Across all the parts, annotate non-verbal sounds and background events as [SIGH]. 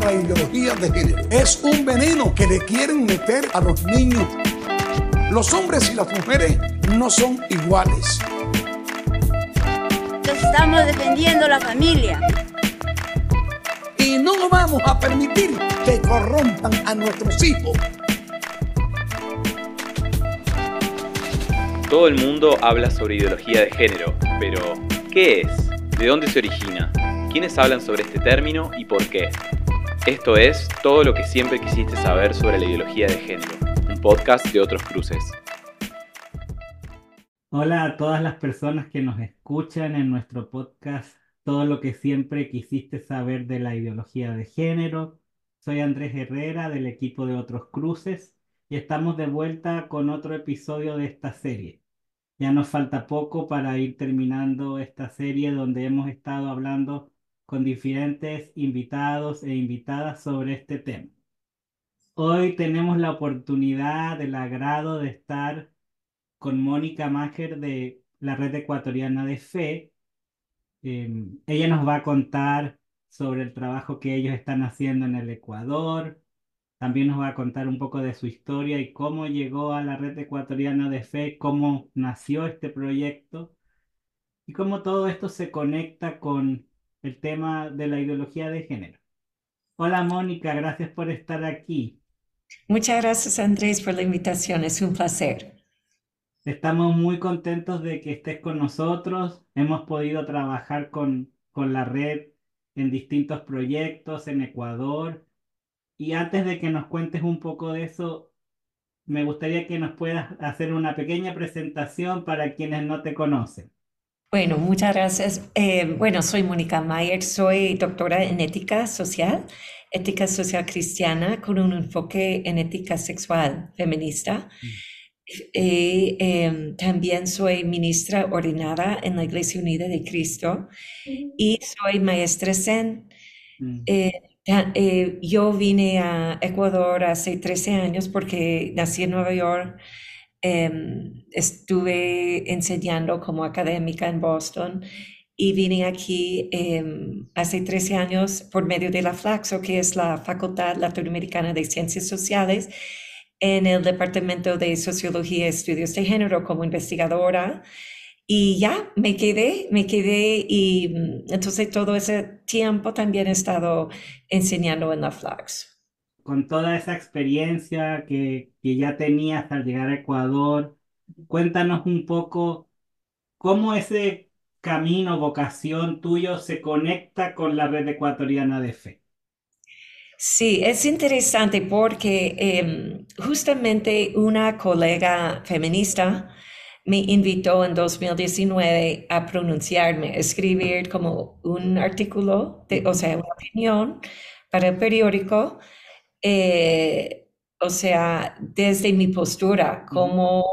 La ideología de género es un veneno que le quieren meter a los niños. Los hombres y las mujeres no son iguales. Estamos defendiendo la familia. Y no vamos a permitir que corrompan a nuestros hijos. Todo el mundo habla sobre ideología de género, pero ¿qué es? ¿De dónde se origina? ¿Quiénes hablan sobre este término y por qué? Esto es todo lo que siempre quisiste saber sobre la ideología de género, un podcast de otros cruces. Hola a todas las personas que nos escuchan en nuestro podcast, todo lo que siempre quisiste saber de la ideología de género. Soy Andrés Herrera del equipo de otros cruces y estamos de vuelta con otro episodio de esta serie. Ya nos falta poco para ir terminando esta serie donde hemos estado hablando con diferentes invitados e invitadas sobre este tema. Hoy tenemos la oportunidad, el agrado de estar con Mónica Macher de la Red Ecuatoriana de Fe. Eh, ella nos va a contar sobre el trabajo que ellos están haciendo en el Ecuador. También nos va a contar un poco de su historia y cómo llegó a la Red Ecuatoriana de Fe, cómo nació este proyecto y cómo todo esto se conecta con el tema de la ideología de género. Hola Mónica, gracias por estar aquí. Muchas gracias Andrés por la invitación, es un placer. Estamos muy contentos de que estés con nosotros. Hemos podido trabajar con, con la red en distintos proyectos en Ecuador. Y antes de que nos cuentes un poco de eso, me gustaría que nos puedas hacer una pequeña presentación para quienes no te conocen. Bueno, muchas gracias. Eh, bueno, soy Mónica Mayer, soy doctora en ética social, ética social cristiana con un enfoque en ética sexual feminista. Mm. Eh, em, también soy ministra ordenada en la Iglesia Unida de Cristo y soy maestra Zen. Mm. Eh, yo vine a Ecuador hace 13 años porque nací en Nueva York Em, estuve enseñando como académica en Boston y vine aquí em, hace 13 años por medio de la FLAXO, que es la Facultad Latinoamericana de Ciencias Sociales, en el Departamento de Sociología y Estudios de Género como investigadora. Y ya me quedé, me quedé y mm, entonces todo ese tiempo también he estado enseñando en la FLAXO con toda esa experiencia que, que ya tenías al llegar a Ecuador, cuéntanos un poco cómo ese camino, vocación tuyo se conecta con la red ecuatoriana de fe. Sí, es interesante porque em, justamente una colega feminista me invitó en 2019 a pronunciarme, escribir como un artículo, de, o sea, una opinión para el periódico eh, o sea, desde mi postura como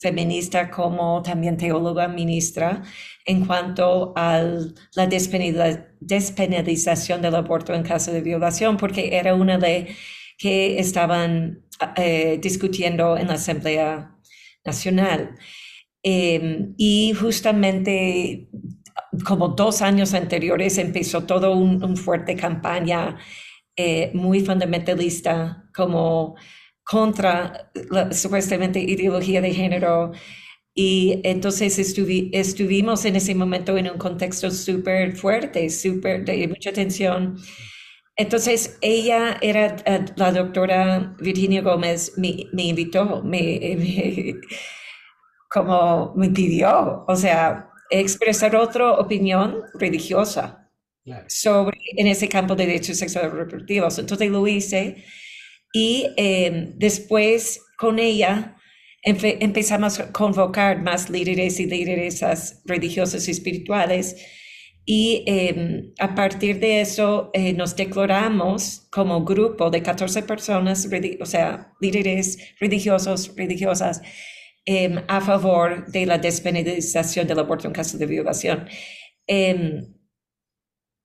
feminista, como también teóloga ministra, en cuanto a la despenalización del aborto en caso de violación, porque era una ley que estaban eh, discutiendo en la Asamblea Nacional. Em, y justamente como dos años anteriores empezó toda una un fuerte campaña eh, muy fundamentalista, como contra la supuestamente ideología de género. Y entonces estuvimos en ese momento en un contexto súper fuerte, súper de mucha tensión. Entonces ella era eh, la doctora Virginia Gómez, me, me invitó, me, [LAUGHS] como me pidió, o sea, expresar otra opinión religiosa sobre en ese campo de derechos sexuales reproductivos. Entonces lo hice y em, después con ella empezamos a convocar más líderes y lideresas religiosas y espirituales y em, a partir de eso eh, nos declaramos como grupo de 14 personas, o sea, líderes religiosos, religiosas, em, a favor de la despenalización del aborto en caso de violación.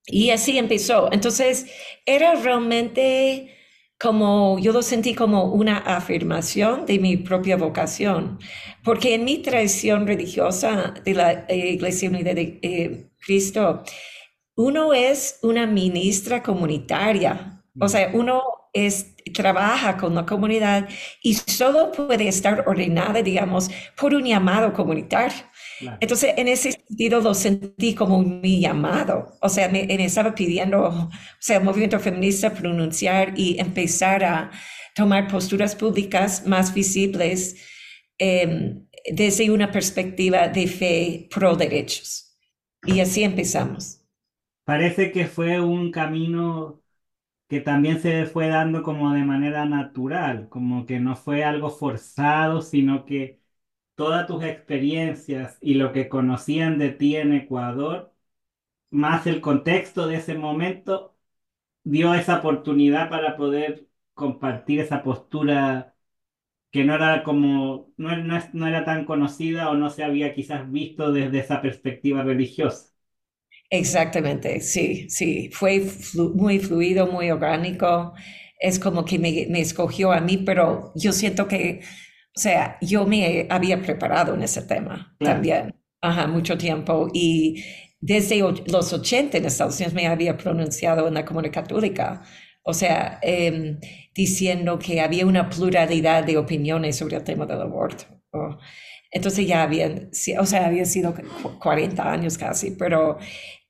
Y así empezó. Entonces, era realmente como yo lo sentí como una afirmación de mi propia vocación, porque en mi tradición religiosa de la eh, Iglesia Unida de eh, Cristo, uno es una ministra comunitaria, o sea, uno es, trabaja con la comunidad y solo puede estar ordenada, digamos, por un llamado comunitario. Entonces, en ese sentido lo sentí como mi llamado. O sea, me, estaba pidiendo, o sea, el movimiento feminista pronunciar y empezar a tomar posturas públicas más visibles em, desde una perspectiva de fe pro derechos. Y así empezamos. Parece que fue un camino que también se fue dando como de manera natural, como que no fue algo forzado, sino que todas tus experiencias y lo que conocían de ti en Ecuador, más el contexto de ese momento, dio esa oportunidad para poder compartir esa postura que no era como, no, no, era tan conocida o no se había quizás visto desde esa perspectiva religiosa. Exactamente, sí, sí, fue muy fluido, muy orgánico. Es como que me, me, escogió a mí, pero yo siento que o sea, yo me había preparado en ese tema también, ajá, mucho tiempo. Y desde los 80 en Estados Unidos me había pronunciado en la comunidad católica, o sea, em, diciendo que había una pluralidad de opiniones sobre el tema del aborto. Entonces ya habían, o sea, había sido 40 años casi, pero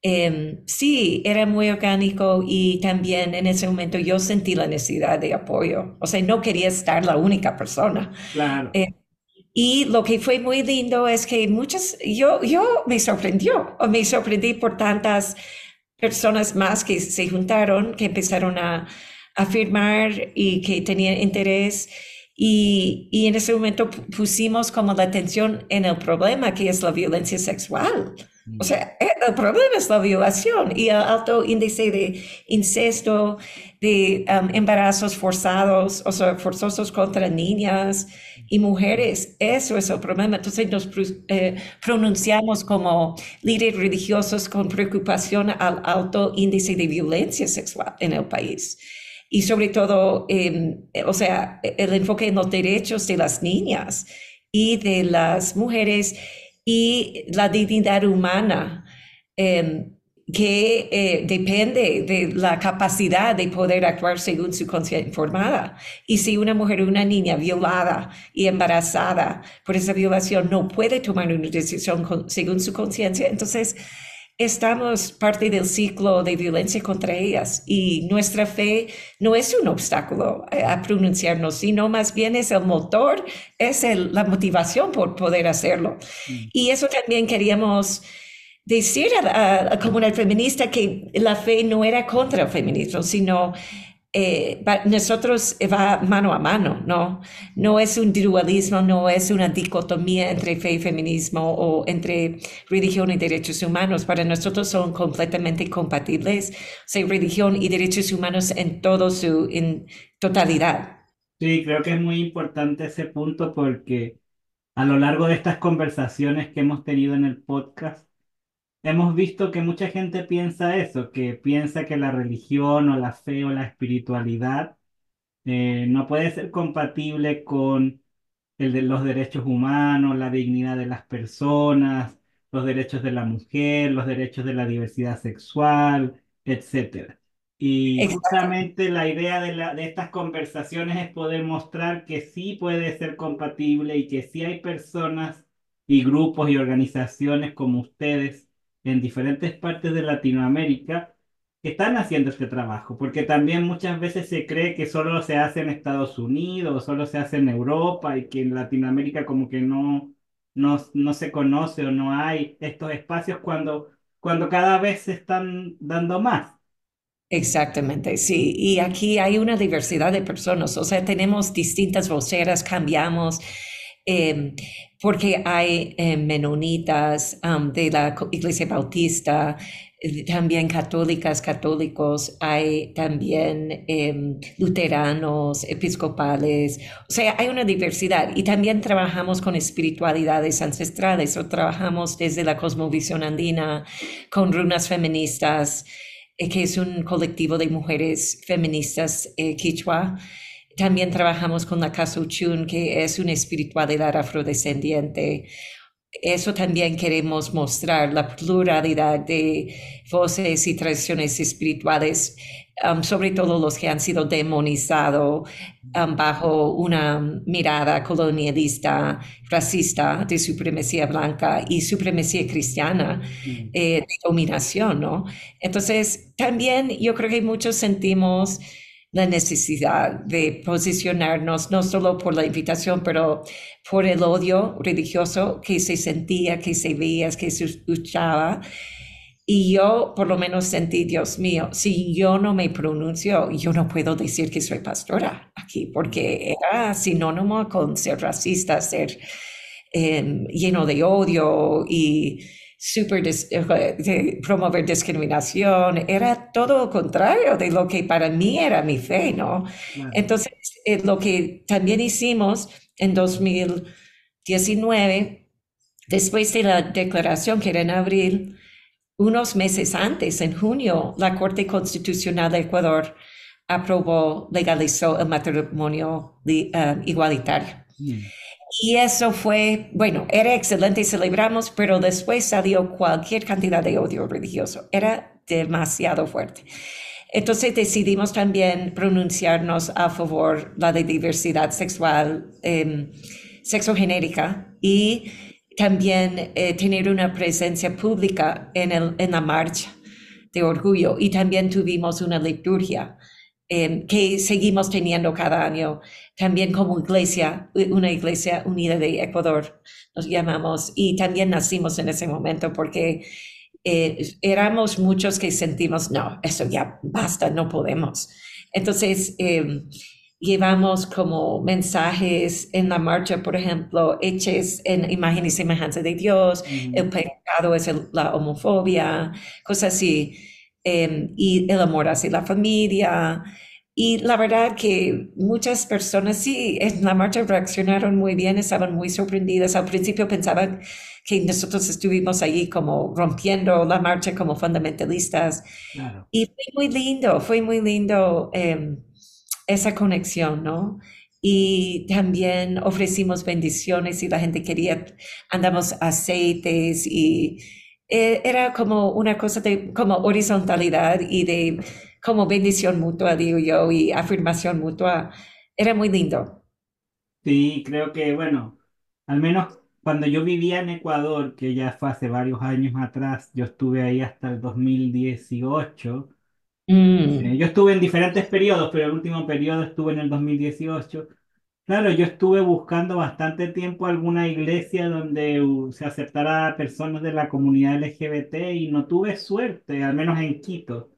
Em, sí, era muy orgánico y también en ese momento yo sentí la necesidad de apoyo. O sea, no quería estar la única persona. Claro. Eh, y lo que fue muy lindo es que muchas, yo, yo me sorprendió, o me sorprendí por tantas personas más que se juntaron, que empezaron a afirmar y que tenían interés. Y, y, en ese momento pusimos como la atención en el problema que es la violencia sexual. O sea, eh, el problema es la violación y el alto índice de incesto, de um, embarazos forzados, o sea, forzosos contra niñas y mujeres. Eso es el problema. Entonces nos eh, pronunciamos como líderes religiosos con preocupación al alto índice de violencia sexual en el país. Y sobre todo, em, o sea, el enfoque en los derechos de las niñas y de las mujeres y la dignidad humana, em, que eh, depende de la capacidad de poder actuar según su conciencia informada. Y si una mujer o una niña violada y embarazada por esa violación no puede tomar una decisión según su conciencia, entonces estamos parte del ciclo de violencia contra ellas y nuestra fe no es un obstáculo a, pronunciarnos, sino más bien es el motor, es la motivación por poder hacerlo. Mm. Y eso también queríamos decir a, la comunidad feminista que la fe no era contra el feminismo, sino eh, nosotros eh, va mano a mano, ¿no? No es un dualismo, no es una dicotomía entre fe y feminismo o entre religión y derechos humanos. Para nosotros son completamente compatibles, o sea, religión y derechos humanos en todo su en totalidad. Sí, creo que es muy importante ese punto porque a lo largo de estas conversaciones que hemos tenido en el podcast, hemos visto que mucha gente piensa eso, que piensa que la religión o la fe o la espiritualidad eh, no puede ser compatible con el de los derechos humanos, la dignidad de las personas, los derechos de la mujer, los derechos de la diversidad sexual, etc. Y justamente la idea de, la, de estas conversaciones es poder mostrar que sí puede ser compatible y que sí hay personas y grupos y organizaciones como ustedes en diferentes partes de Latinoamérica que están haciendo este trabajo, porque también muchas veces se cree que solo se hace en Estados Unidos, solo se hace en Europa y que en Latinoamérica como que no, no, no se conoce o no hay estos espacios cuando, cuando cada vez se están dando más. Exactamente, sí. Y aquí hay una diversidad de personas, o sea, tenemos distintas voceras, cambiamos. Em, porque hay eh, menonitas de la Iglesia Bautista, eh, también católicas, católicos, hay también em, luteranos, episcopales, o sea, hay una diversidad y también trabajamos con espiritualidades ancestrales o trabajamos desde la cosmovisión andina con runas feministas. eh, que es un colectivo de mujeres feministas eh, quichua. También trabajamos con la Casa Chun, que es una espiritualidad afrodescendiente. Eso también queremos mostrar, la pluralidad de voces y tradiciones espirituales, um, sobre todo los que han sido demonizados um, bajo una mirada colonialista, racista, de supremacía blanca y supremacía cristiana, Mm. eh, de dominación, ¿no? Entonces, también yo creo que muchos sentimos la necesidad de posicionarnos, no solo por la invitación, pero por el odio religioso que se sentía, que se veía, que se escuchaba. Y yo por lo menos sentí, Dios mío, si yo no me pronuncio, yo no puedo decir que soy pastora aquí, porque era sinónimo con ser racista, ser eh, lleno de odio y super dis- eh, de promover discriminación. Era todo lo contrario de lo que para mí era mi fe, ¿no? Entonces, eh, lo que también hicimos en 2019, después de la declaración que era en abril, unos meses antes, en junio, la Corte Constitucional de Ecuador aprobó, legalizó el matrimonio eh, igualitario. Mm. Y eso fue, bueno, era excelente celebramos, pero después salió cualquier cantidad de odio religioso. Era demasiado fuerte. Entonces decidimos también pronunciarnos a favor de la diversidad sexual, eh, sexogenérica y también eh, tener una presencia pública en la marcha de orgullo. Y también tuvimos una liturgia eh, que seguimos teniendo cada año, también como iglesia, una iglesia unida de Ecuador, nos llamamos, y también nacimos en ese momento porque eh, éramos muchos que sentimos, no, eso ya basta, no podemos. Entonces, eh, llevamos como mensajes en la marcha, por ejemplo, hechos en imagen y semejanza de Dios, el pecado es el- la homofobia, cosas así, eh, y el amor hacia la familia. Y la verdad que muchas personas sí, en la marcha reaccionaron muy bien, estaban muy sorprendidas. Al principio pensaban que nosotros estuvimos allí como rompiendo la marcha como fundamentalistas. Claro. Y fue muy lindo, fue muy lindo eh, esa conexión, ¿no? Y también ofrecimos bendiciones y la gente quería, andamos aceites y eh, era como una cosa de como horizontalidad y de como bendición mutua, digo yo, y afirmación mutua. Era muy lindo. Sí, creo que, bueno, al menos cuando yo vivía en Ecuador, que ya fue hace varios años atrás, yo estuve ahí hasta el 2018. Mm, Eh, yo estuve en diferentes periodos, pero el último periodo estuve en el 2018. Claro, yo estuve buscando bastante tiempo alguna iglesia donde uh, se aceptara a personas de la comunidad LGBT y no tuve suerte, al menos en Quito.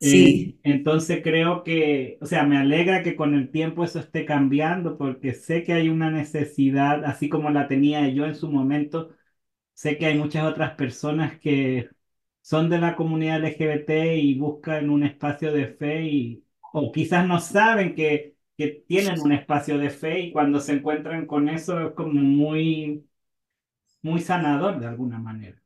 Eh, sí, entonces creo que, o sea, me alegra que con el tiempo eso esté cambiando porque sé que hay una necesidad, así como la tenía yo en su momento, sé que hay muchas otras personas que son de la comunidad LGBT y buscan un espacio de fe y, o quizás no saben que, que tienen un espacio de fe y cuando se encuentran con eso es como muy, muy sanador de alguna manera.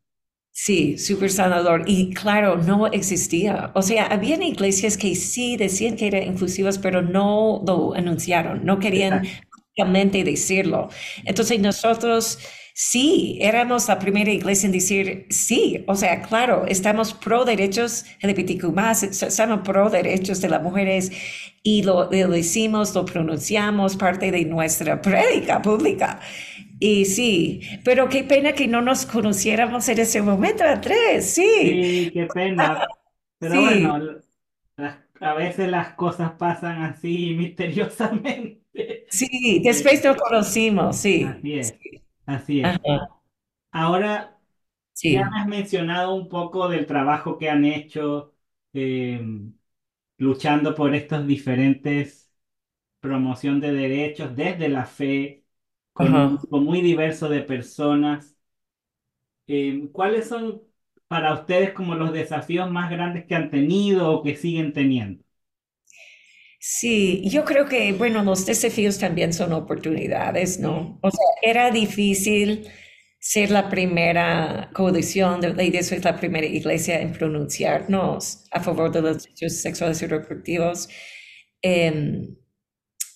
sí, súper sanador. Y claro, no existía. O sea, habían iglesias que sí decían que eran inclusivas, pero no lo anunciaron, no querían públicamente decirlo. Entonces nosotros sí, éramos la primera iglesia en decir sí. O sea, claro, estamos pro derechos LGBTQ+, estamos pro derechos de las mujeres y lo, lo decimos, lo pronunciamos, parte de nuestra prédica pública. Y sí, pero qué pena que no nos conociéramos en ese momento, Andrés, sí. Sí, qué pena. Pero Sí. bueno, las- a veces las cosas pasan así misteriosamente. Sí, después nos conocimos, sí. Así es, así es. Ajá, Ahora, sí. ya has mencionado un poco del trabajo que han hecho eh, luchando por estos diferentes promoción de derechos desde la fe, con Ajá. un grupo muy diverso de personas. Eh, ¿cuáles son para ustedes como los desafíos más grandes que han tenido o que siguen teniendo? Sí, yo creo que, bueno, los desafíos también son oportunidades, ¿no? O sea, era difícil ser la primera coalición de ley de eso es la primera iglesia en pronunciarnos a favor de los derechos sexuales y reproductivos. Eh,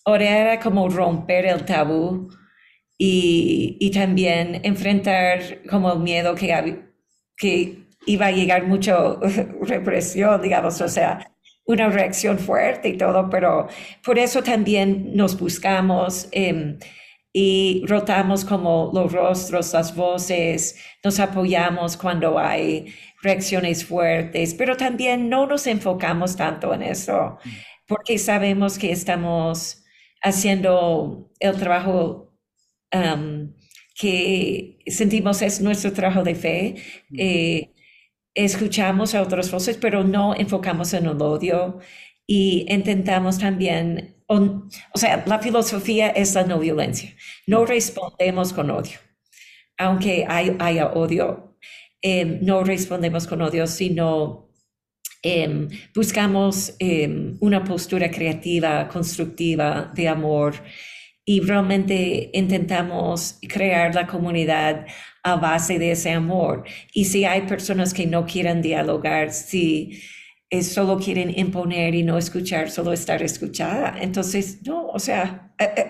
era como romper el tabú y, y, también enfrentar como el miedo que, que iba a llegar mucho [LAUGHS] represión, digamos, o sea, una reacción fuerte y todo, pero por eso también nos buscamos eh, y rotamos como los rostros, las voces, nos apoyamos cuando hay reacciones fuertes, pero también no nos enfocamos tanto en eso, porque sabemos que estamos haciendo el trabajo um, que sentimos es nuestro trabajo de fe. Eh, escuchamos a otras voces, pero no enfocamos en el odio y intentamos también, o, sea, la filosofía es la no violencia. No respondemos con odio, aunque hay, haya odio, em, no respondemos con odio, sino em, buscamos em, una postura creativa, constructiva, de amor y realmente intentamos crear la comunidad a base de ese amor. Y si hay personas que no quieren dialogar, si eh, solo quieren imponer y no escuchar, solo estar escuchada, entonces, no, o sea, eh, eh,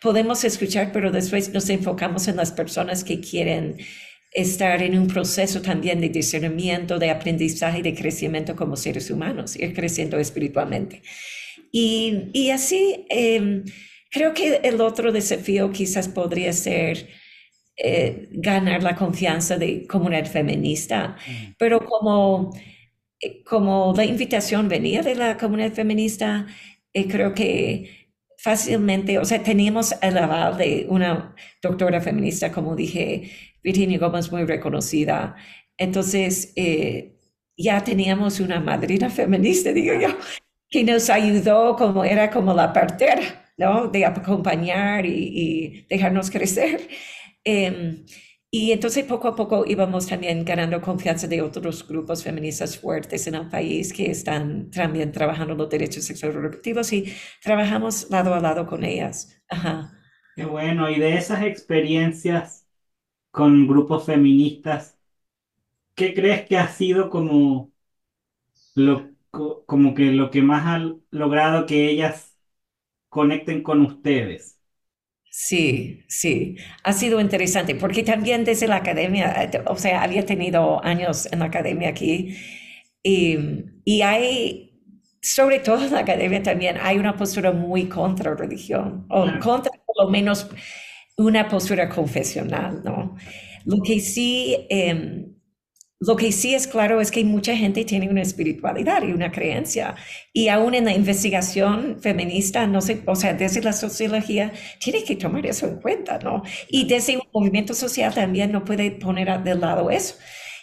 podemos escuchar, pero después nos enfocamos en las personas que quieren estar en un proceso también de discernimiento, de aprendizaje, de crecimiento como seres humanos, ir creciendo espiritualmente. Y, y así, em, creo que el otro desafío quizás podría ser eh, ganar la confianza de comunidad feminista, pero como, eh, como la invitación venía de la comunidad feminista, eh, creo que fácilmente, o sea, teníamos el aval de una doctora feminista, como dije, Virginia Gómez, muy reconocida. Entonces, ya teníamos una madrina feminista, digo yo, que nos ayudó como era como la partera, ¿no? De acompañar y, y dejarnos crecer. Em, y entonces poco a poco íbamos también ganando confianza de otros grupos feministas fuertes en el país que están también trabajando los derechos sexuales reproductivos y trabajamos lado a lado con ellas. Ajá. Qué bueno, y de esas experiencias con grupos feministas, ¿qué crees que ha sido como lo, como que lo que más ha logrado que ellas conecten con ustedes? Sí, sí, ha sido interesante porque también desde la academia, o sea, había tenido años en la academia aquí y, y hay, sobre todo en la academia también, hay una postura muy contra religión, o contra por lo menos una postura confesional, ¿no? Lo que sí... Eh, lo que sí es claro es que mucha gente tiene una espiritualidad y una creencia. Y aún en la investigación feminista, no sé, o sea, desde la sociología, tiene que tomar eso en cuenta, ¿no? Y desde un movimiento social también no puede poner de lado eso.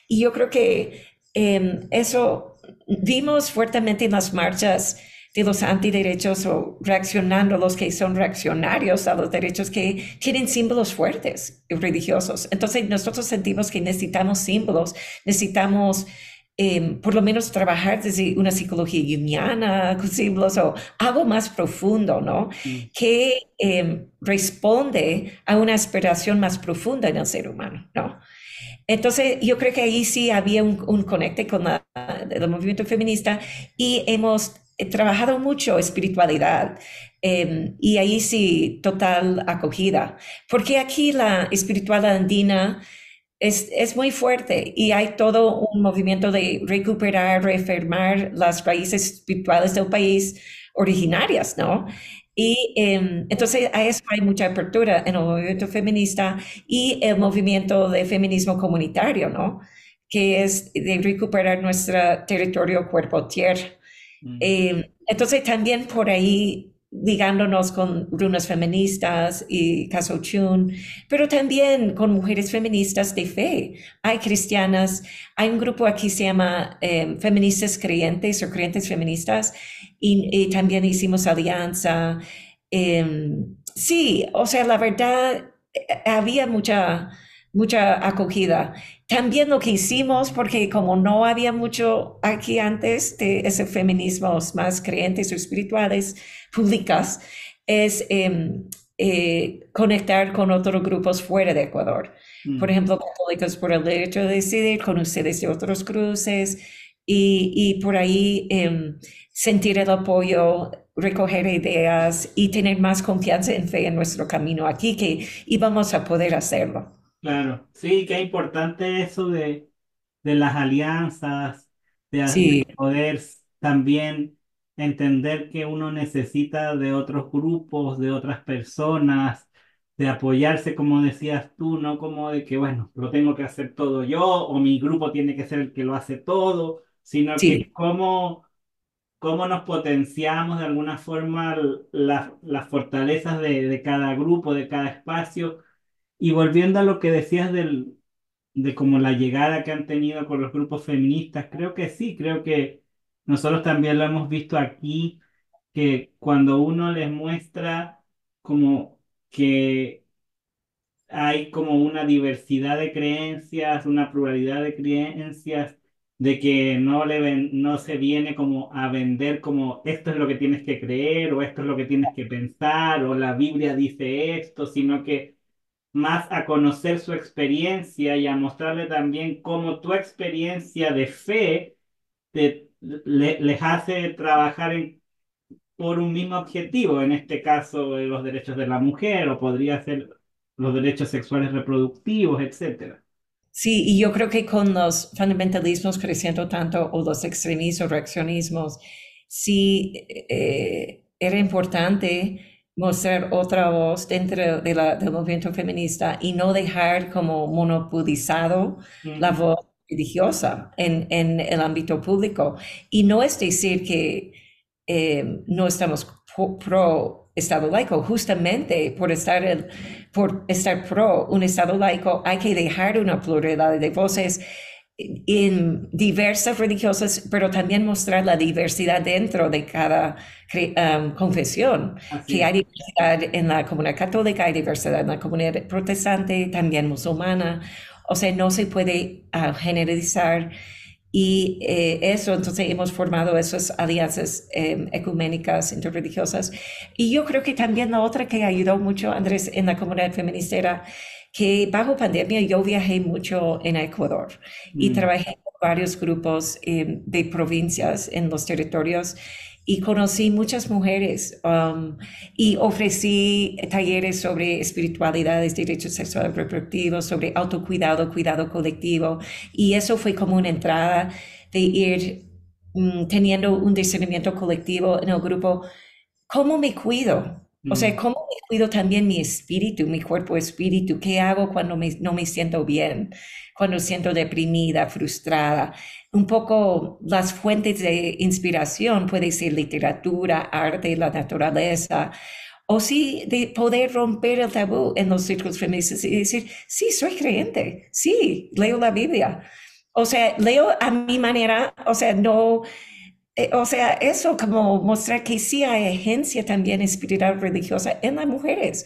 Y yo creo que eh, eso vimos fuertemente en las marchas de los antiderechos o reaccionando los que son reaccionarios a los derechos que tienen símbolos fuertes y religiosos. Entonces nosotros sentimos que necesitamos símbolos, necesitamos em, por lo menos trabajar desde una psicología junguiana con símbolos o algo más profundo, ¿no? Mm. Que em, responde a una aspiración más profunda en el ser humano, ¿no? Entonces, yo creo que ahí sí había un, un conecte con el movimiento feminista y hemos he trabajado mucho espiritualidad em, y ahí sí, total acogida, porque aquí la espiritualidad andina es, es, muy fuerte y hay todo un movimiento de recuperar, reafirmar las raíces espirituales del país originarias, ¿no? Y em, entonces a eso hay mucha apertura en el movimiento feminista y el movimiento de feminismo comunitario, ¿no? Que es de recuperar nuestro territorio cuerpo-tierra. Eh, entonces también por ahí ligándonos con runas feministas y Caso Chun, pero también con mujeres feministas de fe. Hay cristianas, hay un grupo aquí que se llama em, Feministas Creyentes o Creyentes Feministas y, también hicimos alianza. Em, sí, o sea, la verdad, eh, había mucha, mucha acogida también lo que hicimos, porque como no había mucho aquí antes de ese feminismo más creyentes o espirituales públicas, es em, eh, conectar con otros grupos fuera de Ecuador. por Mm. ejemplo, Católicos por el Derecho de Decidir, con ustedes de otros cruces, y, y por ahí em, sentir el apoyo, recoger ideas y tener más confianza en fe en nuestro camino aquí, que íbamos a poder hacerlo. Claro, sí, qué importante eso de, de las alianzas, de, de Sí, poder también entender que uno necesita de otros grupos, de otras personas, de apoyarse, como decías tú, no como de que, bueno, lo tengo que hacer todo yo o mi grupo tiene que ser el que lo hace todo, sino que sí, cómo, cómo nos potenciamos de alguna forma l- las las fortalezas de, de cada grupo, de cada espacio. Y volviendo a lo que decías del, de como la llegada que han tenido con los grupos feministas, creo que sí, creo que nosotros también lo hemos visto aquí, que cuando uno les muestra como que hay como una diversidad de creencias, una pluralidad de creencias, de que no le ven- no se viene como a vender como esto es lo que tienes que creer o esto es lo que tienes que pensar o la Biblia dice esto, sino que más a conocer su experiencia y a mostrarle también cómo tu experiencia de fe te, le- les hace trabajar en- por un mismo objetivo, en este caso eh, los derechos de la mujer o podría ser los derechos sexuales reproductivos, etcétera. sí, y yo creo que con los fundamentalismos creciendo tanto o los extremismos, reaccionismos, sí eh, era importante mostrar otra voz dentro de la- del movimiento feminista y no dejar como monopolizado la Ujú, voz religiosa en, en el ámbito público. Y no es decir que eh, no estamos pro, pro Estado laico, justamente por estar, el- por estar pro un Estado laico hay que dejar una pluralidad de voces en diversas religiosas, pero también mostrar la diversidad dentro de cada um, confesión, Así que hay diversidad en la comunidad católica, hay diversidad en la comunidad protestante, también musulmana, o sea, no se puede ah, generalizar. Y eh, eso, entonces hemos formado esas alianzas eh, ecuménicas, interreligiosas. Y yo creo que también la otra que ayudó mucho, Andrés, en la comunidad feminista era que bajo pandemia yo viajé mucho en Ecuador y Mm, trabajé con varios grupos eh, de provincias en los territorios y conocí muchas mujeres um, y ofrecí talleres sobre espiritualidades, derechos sexuales reproductivos, sobre autocuidado, cuidado colectivo y eso fue como una entrada de ir mm, teniendo un discernimiento colectivo en el grupo. ¿Cómo me cuido? O sea, mm, ¿cómo cuido también mi espíritu, mi cuerpo espíritu? ¿Qué hago cuando me- no me siento bien? Cuando siento deprimida, frustrada. Un poco las fuentes de inspiración puede ser literatura, arte, la naturaleza, o sí de poder romper el tabú en los círculos feministas y decir, sí, soy creyente, sí, leo la Biblia. O sea, leo a mi manera, o sea, no, eh, o sea, eso como mostrar que sí hay agencia también espiritual religiosa en las mujeres.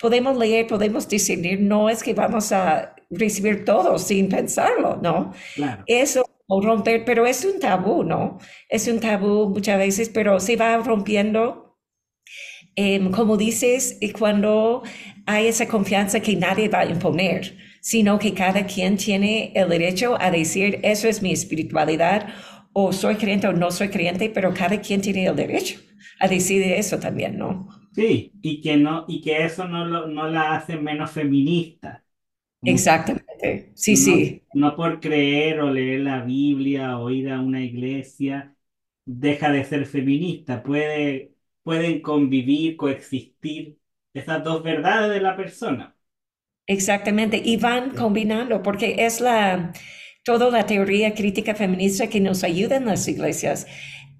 Podemos leer, podemos discernir, no es que vamos a recibir todo sin pensarlo, ¿no? claro. Eso, o romper, pero es un tabú, ¿no? Es un tabú muchas veces, pero se va rompiendo. Em, como dices, y cuando hay esa confianza que nadie va a imponer, sino que cada quien tiene el derecho a decir, eso es mi espiritualidad, o soy creyente o no soy creyente, pero cada quien tiene el derecho a decidir eso también, ¿no? Sí, y que no, y que eso no lo, no la hace menos feminista. Exactamente, sí, no, sí, no por creer o leer la Biblia o ir a una iglesia deja de ser feminista. Puede, pueden convivir, coexistir esas dos verdades de la persona. exactamente. Y van combinando, porque es la, toda la teoría crítica feminista que nos ayuda en las iglesias.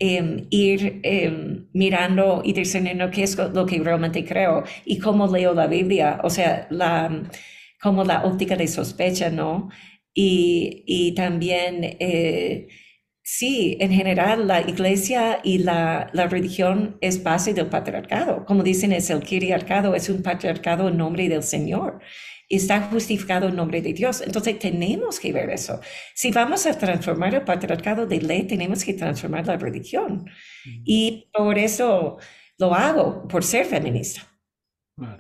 em, ir em, mirando y discerniendo qué es lo que realmente creo y cómo leo la Biblia, o sea, la, como la óptica de sospecha, ¿no? Y, y también, eh, sí, en general, la iglesia y la, la religión es base del patriarcado. Como dicen, es el patriarcado, es un patriarcado en nombre del Señor. Está justificado en nombre de Dios. Entonces tenemos que ver eso. Si vamos a transformar el patriarcado de ley, tenemos que transformar la religión. Y por eso lo hago, por ser feminista.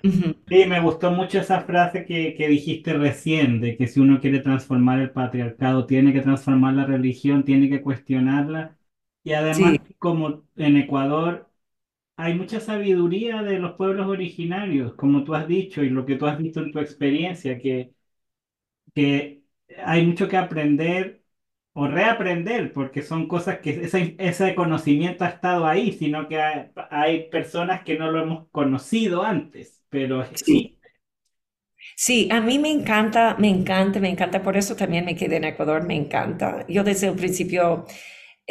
Sí, me gustó mucho esa frase que, que, dijiste recién, de que si uno quiere transformar el patriarcado, tiene que transformar la religión, tiene que cuestionarla. Y además, como en Ecuador hay mucha sabiduría de los pueblos originarios, como tú has dicho, y lo que tú has visto en tu experiencia, que, que hay mucho que aprender o reaprender, porque son cosas que ese, ese conocimiento ha estado ahí, sino que hay, personas que no lo hemos conocido antes, pero sí. Sí, a mí me encanta, me encanta, me encanta, por eso también me quedé en Ecuador, me encanta. Yo desde el principio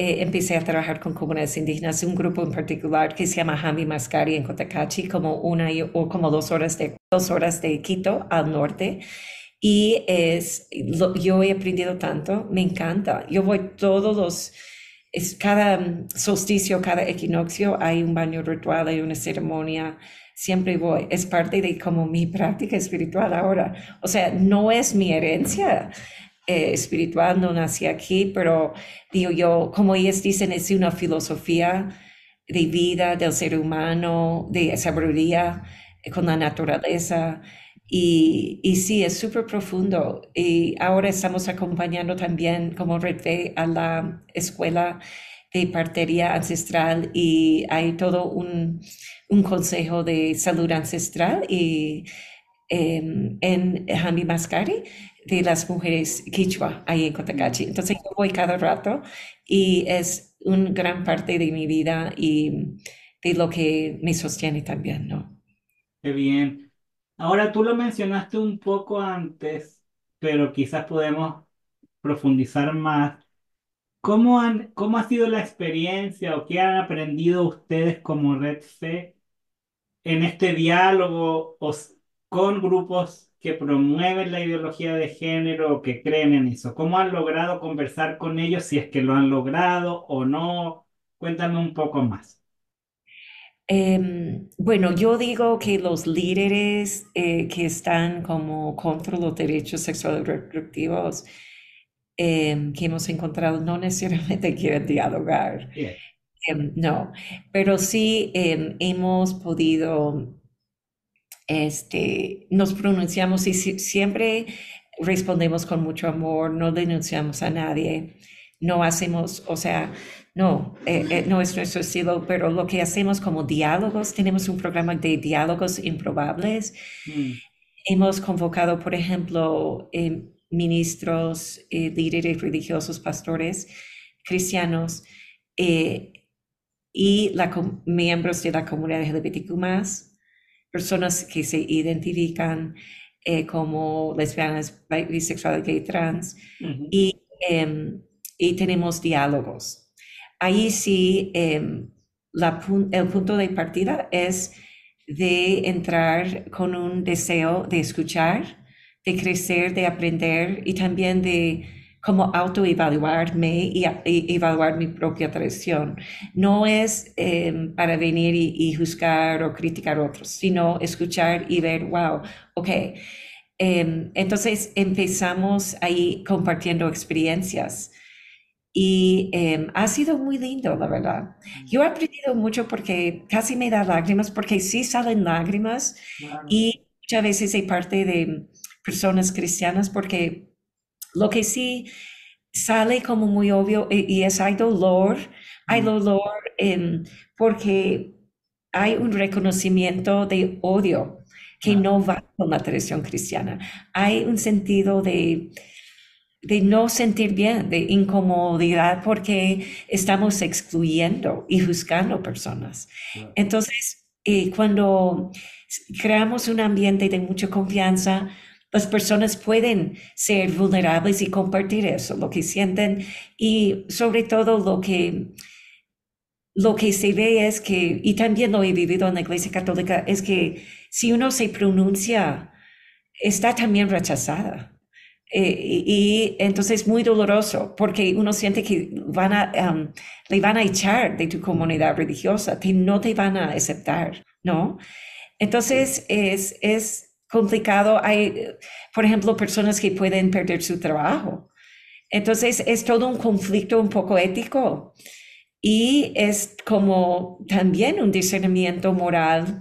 eh, empecé a trabajar con comunidades indígenas, un grupo en particular que se llama Jami Mascari en Cotacachi, como una o como dos horas de, dos horas de Quito al norte. Y es, yo he aprendido tanto, me encanta. Yo voy todos los, es cada solsticio, cada equinoccio, hay un baño ritual, hay una ceremonia, siempre voy. Es parte de como mi práctica espiritual ahora. O sea, no es mi herencia eh, espiritual, no nací aquí, pero digo yo, como ellos dicen, es una filosofía de vida del ser humano, de sabiduría eh, con la naturaleza. Y, y sí, es súper profundo. Y ahora estamos acompañando también como Red a la escuela de partería ancestral y hay todo un, un consejo de salud ancestral y em, en Hambi Mascari de las mujeres quichua ahí en Cotacachi. Entonces yo voy cada rato y es una gran parte de mi vida y de lo que me sostiene también, ¿no? Qué bien. Ahora tú lo mencionaste un poco antes, pero quizás podemos profundizar más. ¿Cómo han, cómo ha sido la experiencia o qué han aprendido ustedes como Red C en este diálogo con grupos que promueven la ideología de género o que creen en eso? ¿Cómo han logrado conversar con ellos si es que lo han logrado o no? Cuéntame un poco más. Em, bueno, yo digo que los líderes eh, que están como contra los derechos sexuales reproductivos em, que hemos encontrado no necesariamente [LAUGHS] quieren dialogar. Em, no, pero sí hemos podido, este, nos pronunciamos y siempre respondemos con mucho amor, no denunciamos a nadie, no hacemos, o sea, no, eh, eh, no es nuestro estilo, pero lo que hacemos como diálogos, tenemos un programa de diálogos improbables. Mm. Hemos convocado, por ejemplo, eh, ministros, líderes religiosos, pastores cristianos y miembros de la comunidad LGBTQ+, personas que se identifican como lesbianas, bisexuales, gay, trans, y, em, y tenemos diálogos. Ahí sí em, el punto de partida es de entrar con un deseo de escuchar, de crecer, de aprender y también de como autoevaluarme y, y evaluar mi propia tradición. No es em, para venir y, juzgar o criticar a otros, sino escuchar y ver, wow, ok. Em, entonces empezamos ahí compartiendo experiencias y em, ha sido muy lindo, la verdad. Yo he aprendido mucho porque casi me da lágrimas, porque sí salen lágrimas y muchas veces hay parte de personas cristianas porque lo que sí sale como muy obvio y, es hay dolor, hay dolor porque hay un reconocimiento de odio que no va con la tradición cristiana. Hay un sentido de de no sentir bien, de incomodidad porque estamos excluyendo y juzgando personas. Entonces, eh, cuando creamos un ambiente de mucha confianza, las personas pueden ser vulnerables y compartir eso, lo que sienten y sobre todo lo que lo que se ve es que, y también lo he vivido en la Iglesia Católica, es que si uno se pronuncia, está también rechazada. Eh, y entonces es muy doloroso porque uno siente que van a, um, le van a echar de tu comunidad religiosa, que no te van a aceptar, ¿no? Entonces es, es complicado. Hay, por ejemplo, personas que pueden perder su trabajo. Entonces es todo un conflicto un poco ético y es como también un discernimiento moral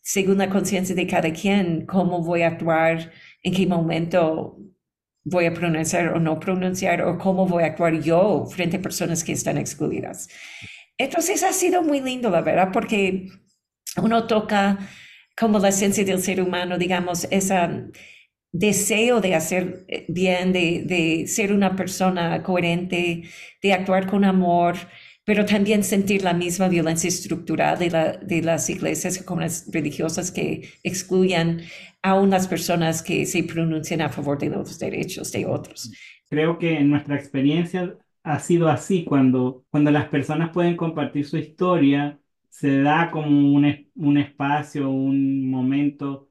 según la conciencia de cada quien, cómo voy a actuar, en qué momento voy a pronunciar o no pronunciar, o cómo voy a actuar yo frente a personas que están excluidas. Entonces ha sido muy lindo, la verdad, porque uno toca como la esencia del ser humano, digamos, ese deseo de hacer bien, de, de ser una persona coherente, de actuar con amor, pero también sentir la misma violencia estructural de, la, de las iglesias como las religiosas que excluyen a unas personas que se pronuncian a favor de los derechos de otros. Creo que en nuestra experiencia ha sido así, cuando, cuando las personas pueden compartir su historia, se da como un, un espacio, un momento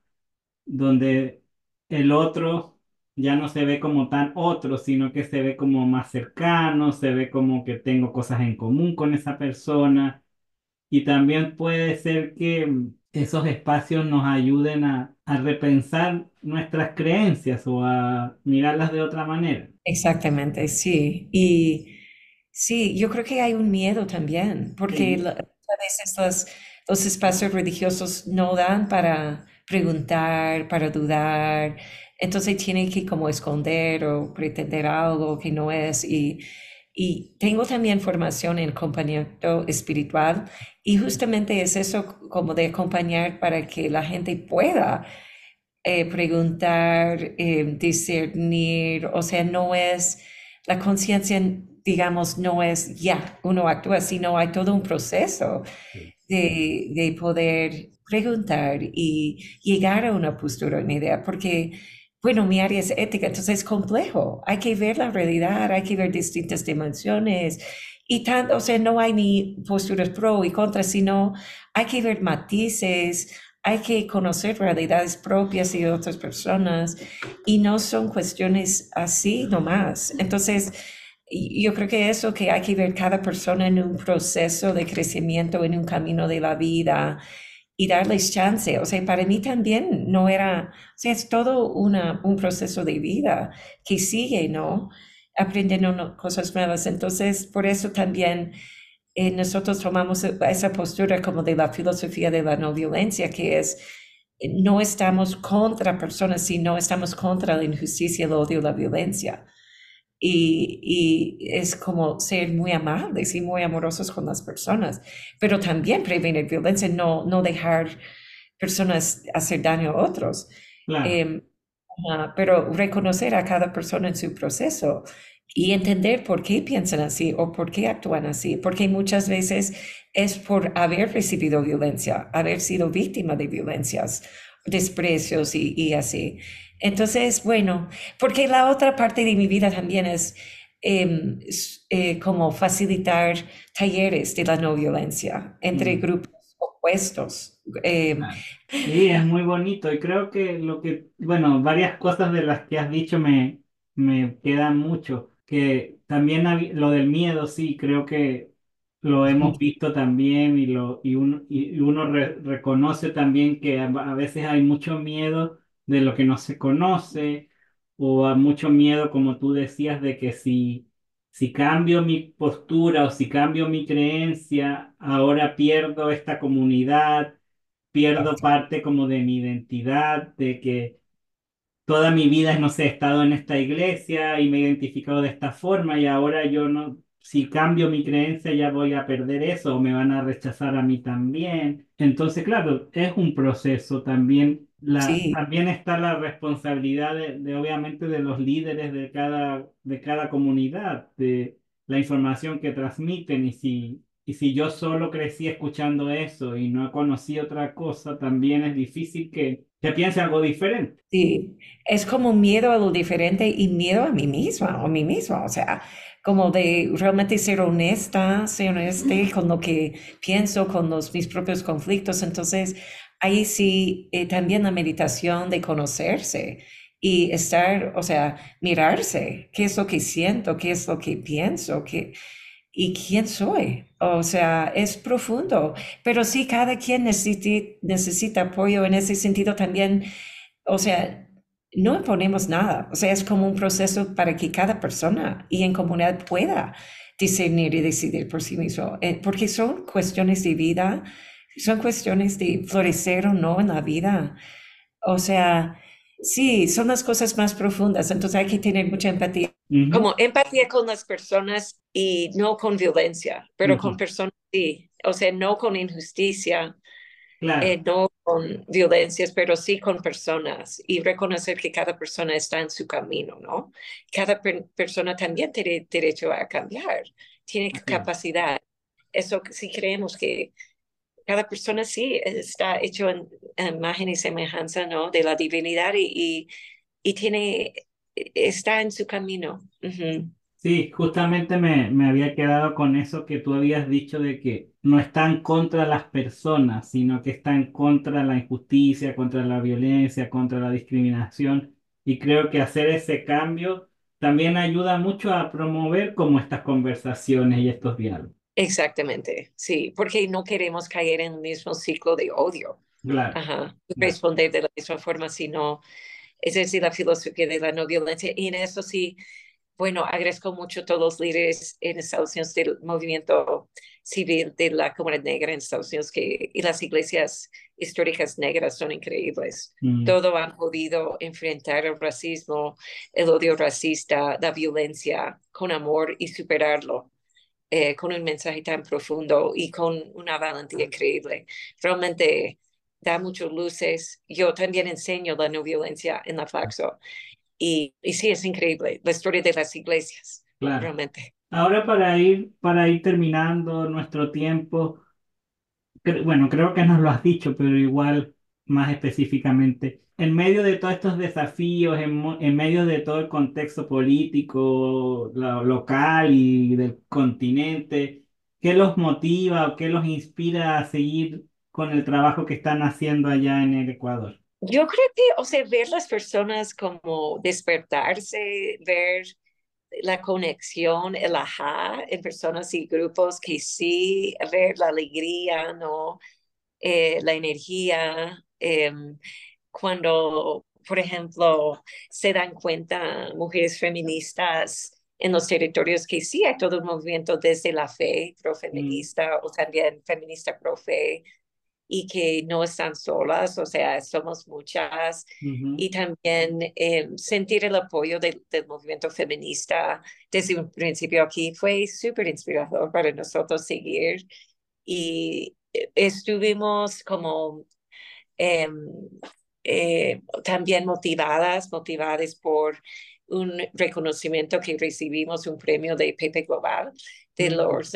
donde el otro ya no se ve como tan otro, sino que se ve como más cercano, se ve como que tengo cosas en común con esa persona. Y también puede ser que esos espacios nos ayuden a, a repensar nuestras creencias o a mirarlas de otra manera. Exactamente, sí. Y sí, yo creo que hay un miedo también, porque a veces los, los espacios religiosos no dan para preguntar, para dudar. Entonces tiene que como esconder o pretender algo que no es. Y, y tengo también formación en acompañamiento espiritual y justamente es eso como de acompañar para que la gente pueda eh, preguntar, eh, discernir, o sea, no es la conciencia, digamos, no es ya, uno actúa, sino hay todo un proceso de, de poder preguntar y llegar a una postura, una idea, porque bueno, mi área es ética, entonces es complejo. Hay que ver la realidad, hay que ver distintas dimensiones. Y tanto, o sea, no hay ni posturas pro y contra, sino hay que ver matices, hay que conocer realidades propias y de otras personas. Y no son cuestiones así nomás. Entonces, yo creo que eso que hay que ver cada persona en un proceso de crecimiento, en un camino de la vida y darles chance. O sea, para mí también no era, o sea, es todo una, un proceso de vida que sigue, ¿no? Aprendiendo cosas nuevas. Entonces, por eso también eh, nosotros tomamos esa postura como de la filosofía de la no violencia, que es, eh, no estamos contra personas, sino estamos contra la injusticia, el odio, la violencia y, es como ser muy amables y muy amorosos con las personas, pero también prevenir violencia, no, no dejar personas hacer daño a otros. Em, pero reconocer a cada persona en su proceso y entender por qué piensan así o por qué actúan así, porque muchas veces es por haber recibido violencia, haber sido víctima de violencias, desprecios y, y así. Entonces, bueno, porque la otra parte de mi vida también es em, eh, como facilitar talleres de la no violencia entre mm. grupos opuestos. Em, sí, es muy bonito y creo que lo que, bueno, varias cosas de las que has dicho me, me quedan mucho, que también lo del miedo, sí, creo que lo hemos visto también y, lo, y uno, y uno reconoce también que a veces hay mucho miedo de lo que no se conoce o a mucho miedo, como tú decías, de que si, si cambio mi postura o si cambio mi creencia, ahora pierdo esta comunidad, pierdo parte como de mi identidad, de que toda mi vida, no sé, he estado en esta iglesia y me he identificado de esta forma y ahora yo no, si cambio mi creencia ya voy a perder eso o me van a rechazar a mí también. Entonces, claro, es un proceso también también está la responsabilidad de, obviamente de los líderes de cada, de cada comunidad, de la información que transmiten y si, y si yo solo crecí escuchando eso y no conocí otra cosa, también es difícil que, que piense algo diferente. Sí, es como miedo a lo diferente y miedo a mí misma o a mí misma, o sea, como de realmente ser honesta, ser honesta con lo que pienso, con los, mis propios conflictos. Entonces, ahí sí, eh, también la meditación de conocerse y estar, o sea, mirarse, qué es lo que siento, qué es lo que pienso, qué, y quién soy. O sea, es profundo, pero sí, cada quien necesita, necesita apoyo en ese sentido también. O sea, no imponemos nada, o sea, es como un proceso para que cada persona y en comunidad pueda discernir y decidir por sí mismo, eh, porque son cuestiones de vida son cuestiones de florecer o no en la vida. O sea, sí, son las cosas más profundas, entonces hay que tener mucha empatía. Como empatía con las personas y no con violencia, pero con personas sí, o sea, no con injusticia, eh, no con violencias, pero sí con personas y reconocer que cada persona está en su camino, ¿no? Cada persona también tiene derecho a cambiar, tiene capacidad. Eso sí creemos que cada persona sí está hecho en, imagen y semejanza, ¿no? De la divinidad y, y, tiene, está en su camino. Sí, justamente me, me, había quedado con eso que tú habías dicho de que no están contra las personas, sino que están contra la injusticia, contra la violencia, contra la discriminación. Y creo que hacer ese cambio también ayuda mucho a promover como estas conversaciones y estos diálogos. Exactamente, sí, porque no queremos caer en el mismo ciclo de odio. Claro. Ajá. Responder de la misma forma, sino, es decir, la filosofía de la no violencia. Y en eso sí, bueno, agradezco mucho a todos los líderes en Estados Unidos del movimiento civil de la comunidad negra en Estados Unidos que, y las iglesias históricas negras son increíbles. Mm. Todo han podido enfrentar el racismo, el odio racista, la violencia con amor y superarlo. Eh, con un mensaje tan profundo y con una valentía increíble. Realmente da muchas luces. Yo también enseño la no violencia en la Flaxo. Y, y sí, es increíble la historia de las iglesias, realmente. Ahora para ir, para ir terminando nuestro tiempo, bueno, creo que nos lo has dicho, pero igual más específicamente, en medio de todos estos desafíos, en, medio de todo el contexto político local y del continente, ¿qué los motiva o qué los inspira a seguir con el trabajo que están haciendo allá en el Ecuador? Yo creo que, o sea, ver las personas como despertarse, ver la conexión, el ajá en personas y grupos que sí, ver la alegría, ¿no? Eh, la energía, em, cuando, por ejemplo, se dan cuenta mujeres feministas en los territorios que sí hay todo un movimiento desde la fe profeminista mm. o también feminista profe y que no están solas, o sea, somos muchas, y también em, sentir el apoyo del movimiento feminista desde un principio aquí fue súper inspirador para nosotros seguir. Y eh, estuvimos como Em, eh, también motivadas, motivadas por un reconocimiento que recibimos, un premio de Pepe Global de los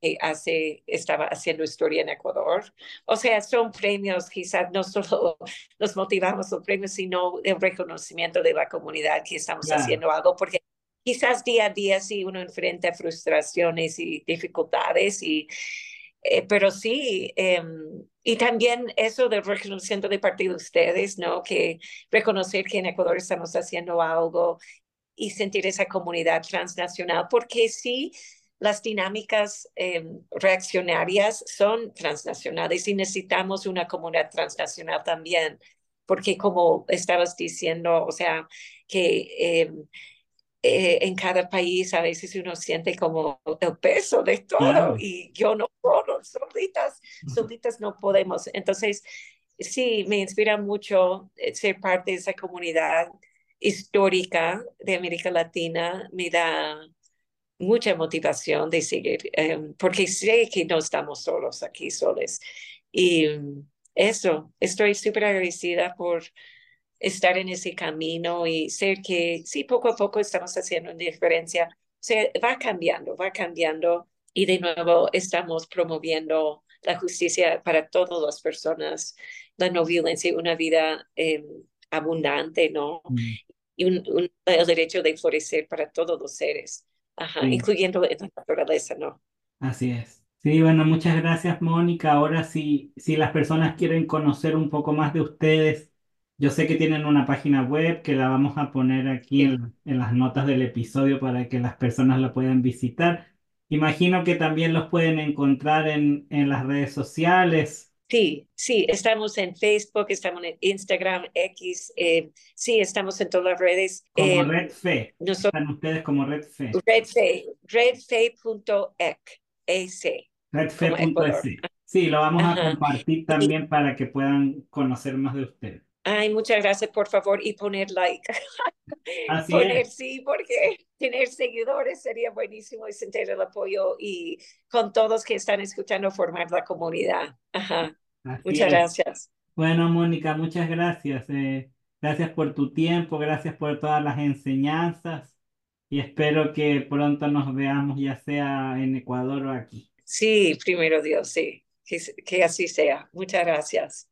que hace, estaba haciendo historia en Ecuador. O sea, son premios, quizás no solo [LAUGHS] nos motivamos los premios, sino el reconocimiento de la comunidad que estamos haciendo algo, porque quizás día a día sí uno enfrenta frustraciones y dificultades y eh, pero sí, em, y también eso del reconocimiento de parte de ustedes, ¿no? Que reconocer que en Ecuador estamos haciendo algo y sentir esa comunidad transnacional, porque sí, las dinámicas em, reaccionarias son transnacionales y necesitamos una comunidad transnacional también, porque como estabas diciendo, o sea, que em, eh, en cada país a veces uno siente como el peso de todo y yo no puedo, solitas, solitas no podemos. Entonces, sí, me inspira mucho eh, ser parte de esa comunidad histórica de América Latina, me da mucha motivación de seguir, em, porque sé que no estamos solos aquí, soles. Y eso, estoy súper agradecida por estar en ese camino y ser que sí, poco a poco estamos haciendo una diferencia. O sea, va cambiando, va cambiando y de nuevo estamos promoviendo la justicia para todas las personas, la no violencia, una vida em, abundante, ¿no? Mm. Y un, el derecho de florecer para todos los seres, Ajá, incluyendo la naturaleza, ¿no? Así es. Sí, bueno, muchas gracias, Mónica. Ahora sí, si las personas quieren conocer un poco más de ustedes, yo sé que tienen una página web que la vamos a poner aquí en, las notas del episodio para que las personas la puedan visitar. Imagino que también los pueden encontrar en, en las redes sociales. Sí, sí, estamos en Facebook, estamos en Instagram, X, eh, sí, estamos en todas las redes. Como eh, Red Fe. Están ustedes como Red Fe. Red Fe, redfe.ec, e Redfe.ec. Sí, lo vamos a compartir también para que puedan conocer más de usted. Ay, muchas gracias, por favor, y poner like. [LAUGHS] Así poner es. sí, porque tener seguidores sería buenísimo y sentir el apoyo y con todos que están escuchando formar la comunidad. Ajá. Así Muchas es. gracias. Bueno, Mónica, muchas gracias. eh, gracias por tu tiempo, gracias por todas las enseñanzas y espero que pronto nos veamos ya sea en Ecuador o aquí. Sí, primero Dios, sí. Que, que así sea. Muchas gracias.